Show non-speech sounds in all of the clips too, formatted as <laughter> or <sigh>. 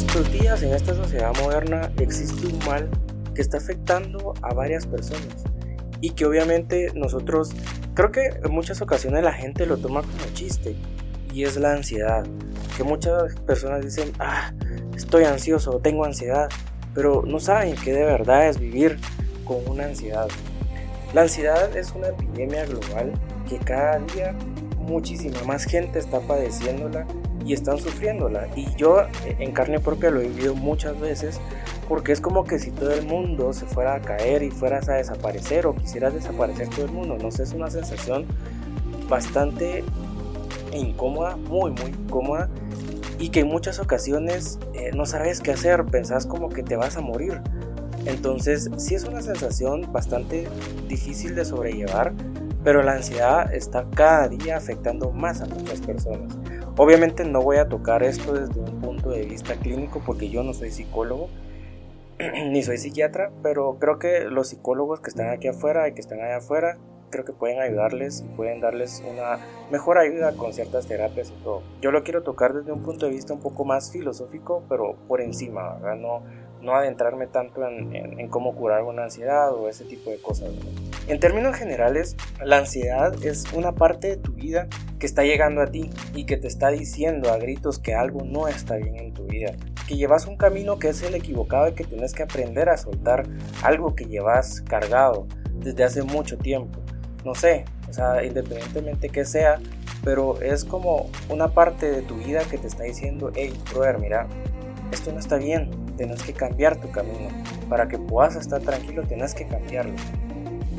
nuestros días, en esta sociedad moderna, existe un mal que está afectando a varias personas y que obviamente nosotros, creo que en muchas ocasiones la gente lo toma como chiste y es la ansiedad. Que muchas personas dicen, ah, estoy ansioso, tengo ansiedad, pero no saben que de verdad es vivir con una ansiedad. La ansiedad es una epidemia global que cada día muchísima más gente está padeciéndola y están sufriéndola. Y yo eh, en carne propia lo he vivido muchas veces porque es como que si todo el mundo se fuera a caer y fueras a desaparecer o quisieras desaparecer todo el mundo. No sé, es una sensación bastante incómoda, muy, muy incómoda y que en muchas ocasiones eh, no sabes qué hacer, pensás como que te vas a morir. Entonces, sí es una sensación bastante difícil de sobrellevar, pero la ansiedad está cada día afectando más a muchas personas. Obviamente no voy a tocar esto desde un punto de vista clínico porque yo no soy psicólogo <clears throat> ni soy psiquiatra, pero creo que los psicólogos que están aquí afuera y que están allá afuera, creo que pueden ayudarles y pueden darles una mejor ayuda con ciertas terapias y todo. Yo lo quiero tocar desde un punto de vista un poco más filosófico, pero por encima, ¿verdad? No, no adentrarme tanto en, cómo curar una ansiedad o ese tipo de cosas. En términos generales, la ansiedad es una parte de tu vida que está llegando a ti y que te está diciendo a gritos que algo no está bien en tu vida, que llevas un camino que es el equivocado y que tienes que aprender a soltar algo que llevas cargado desde hace mucho tiempo. No sé, o sea, independientemente que sea, pero es como una parte de tu vida que te está diciendo, hey, brother, mira, esto no está bien, tienes que cambiar tu camino. Para que puedas estar tranquilo, tienes que cambiarlo.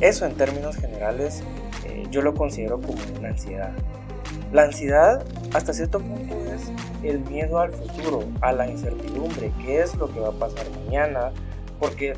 Eso en términos generales eh, yo lo considero como una ansiedad. La ansiedad hasta cierto punto es el miedo al futuro, a la incertidumbre, qué es lo que va a pasar mañana, porque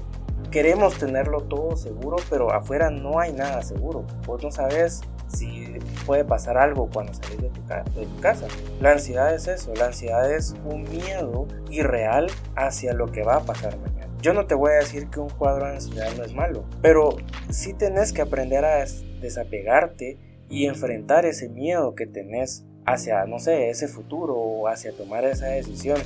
queremos tenerlo todo seguro, pero afuera no hay nada seguro. Vos no sabes si puede pasar algo cuando salís de tu, de tu, casa. La ansiedad es eso, la ansiedad es un miedo irreal hacia lo que va a pasar mañana. Yo no te voy a decir que un cuadro ansiedad no es malo, pero sí tenés que aprender a desapegarte y enfrentar ese miedo que tenés hacia, no sé, ese futuro o hacia tomar esa decisión.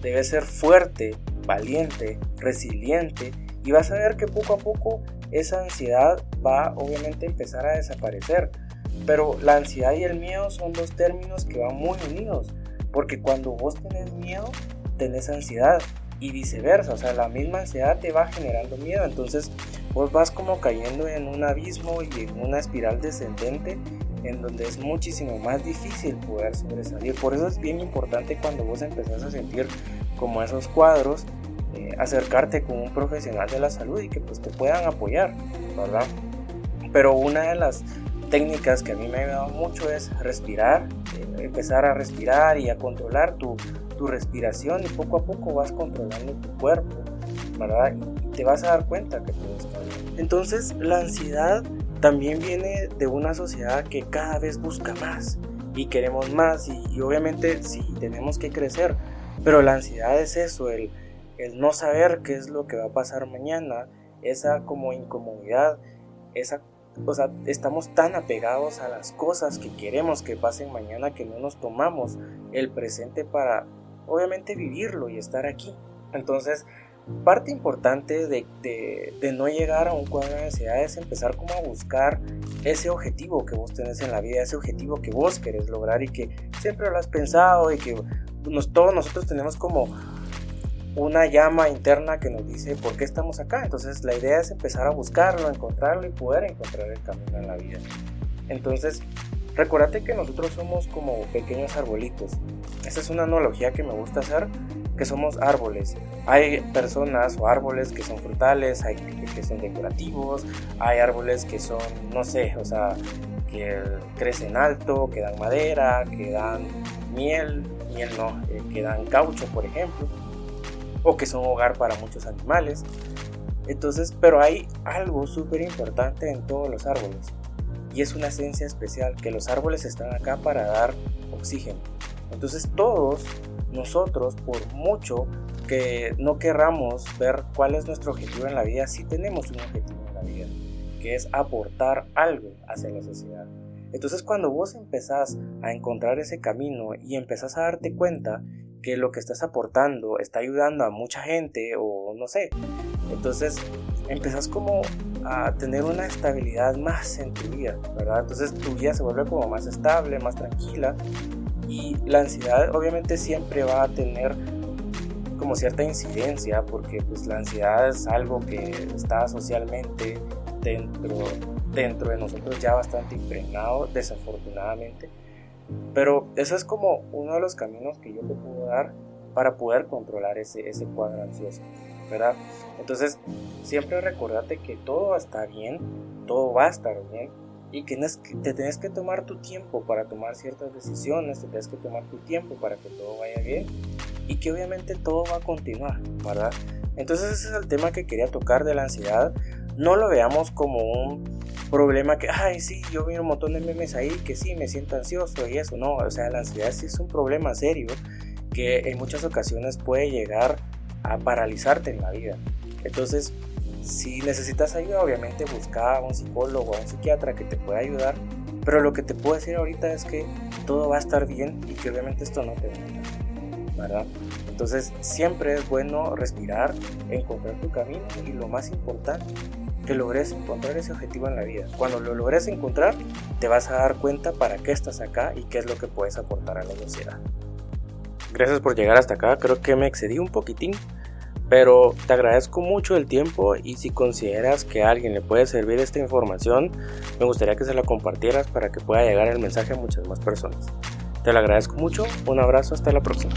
Debes ser fuerte, valiente, resiliente y vas a ver que poco a poco esa ansiedad va obviamente a empezar a desaparecer. Pero la ansiedad y el miedo son dos términos que van muy unidos, porque cuando vos tenés miedo, tenés ansiedad y viceversa, o sea, la misma ansiedad te va generando miedo, entonces vos vas como cayendo en un abismo y en una espiral descendente en donde es muchísimo más difícil poder sobresalir. Por eso es bien importante cuando vos empezás a sentir como esos cuadros, eh, acercarte con un profesional de la salud y que pues te puedan apoyar, ¿verdad? Pero una de las técnicas que a mí me ha ayudado mucho es respirar, eh, empezar a respirar y a controlar tu, tu, respiración y poco a poco vas controlando tu cuerpo, ¿verdad? Y te vas a dar cuenta que todo está bien. Entonces la ansiedad también viene de una sociedad que cada vez busca más y queremos más y, y obviamente sí tenemos que crecer, pero la ansiedad es eso, el, el no saber qué es lo que va a pasar mañana, esa como incomodidad, esa o sea, estamos tan apegados a las cosas que queremos que pasen mañana que no nos tomamos el presente para, obviamente, vivirlo y estar aquí. Entonces, parte importante de, de, no llegar a un cuadro de ansiedad es empezar como a buscar ese objetivo que vos tenés en la vida, ese objetivo que vos querés lograr y que siempre lo has pensado y que nos, todos nosotros tenemos como una llama interna que nos dice por qué estamos acá. Entonces la idea es empezar a buscarlo, encontrarlo y poder encontrar el camino en la vida. Entonces, recordate que nosotros somos como pequeños arbolitos. Esa es una analogía que me gusta hacer, que somos árboles. Hay personas o árboles que son frutales, hay que son decorativos, hay árboles que son, no sé, o sea, que crecen alto, que dan madera, que dan miel, miel no, eh, que dan caucho, por ejemplo o que son hogar para muchos animales. Entonces, pero hay algo súper importante en todos los árboles y es una esencia especial que los árboles están acá para dar oxígeno. Entonces todos nosotros, por mucho que no querramos ver cuál es nuestro objetivo en la vida, sí tenemos un objetivo en la vida, que es aportar algo hacia la sociedad. Entonces cuando vos empezás a encontrar ese camino y empezás a darte cuenta que lo que estás aportando está ayudando a mucha gente o no sé. Entonces empezás como a tener una estabilidad más en tu vida, ¿verdad? Entonces tu vida se vuelve como más estable, más tranquila y la ansiedad obviamente siempre va a tener como cierta incidencia porque pues la ansiedad es algo que está socialmente dentro, dentro de nosotros ya bastante impregnado desafortunadamente pero eso es como uno de los caminos que yo te puedo dar para poder controlar ese, ese cuadro ansioso, ¿verdad? Entonces, siempre recordate que todo está bien, todo va a estar bien y que te tienes que tomar tu tiempo para tomar ciertas decisiones, te tienes que tomar tu tiempo para que todo vaya bien y que obviamente todo va a continuar, ¿verdad? Entonces ese es el tema que quería tocar de la ansiedad. No lo veamos como un problema que, ay, sí, yo vi un montón de memes ahí que sí, me siento ansioso y eso, no, o sea, la ansiedad sí es un problema serio que en muchas ocasiones puede llegar a paralizarte en la vida. Entonces, si necesitas ayuda, obviamente busca a un psicólogo a un psiquiatra que te pueda ayudar, pero lo que te puedo decir ahorita es que todo va a estar bien y que obviamente esto no te va a ¿verdad? Entonces, siempre es bueno respirar, encontrar tu camino y lo más importante, que logres encontrar ese objetivo en la vida. Cuando lo logres encontrar, te vas a dar cuenta para qué estás acá y qué es lo que puedes aportar a la sociedad. Gracias por llegar hasta acá, creo que me excedí un poquitín, pero te agradezco mucho el tiempo y si consideras que a alguien le puede servir esta información, me gustaría que se la compartieras para que pueda llegar el mensaje a muchas más personas. Te lo agradezco mucho, un abrazo, hasta la próxima.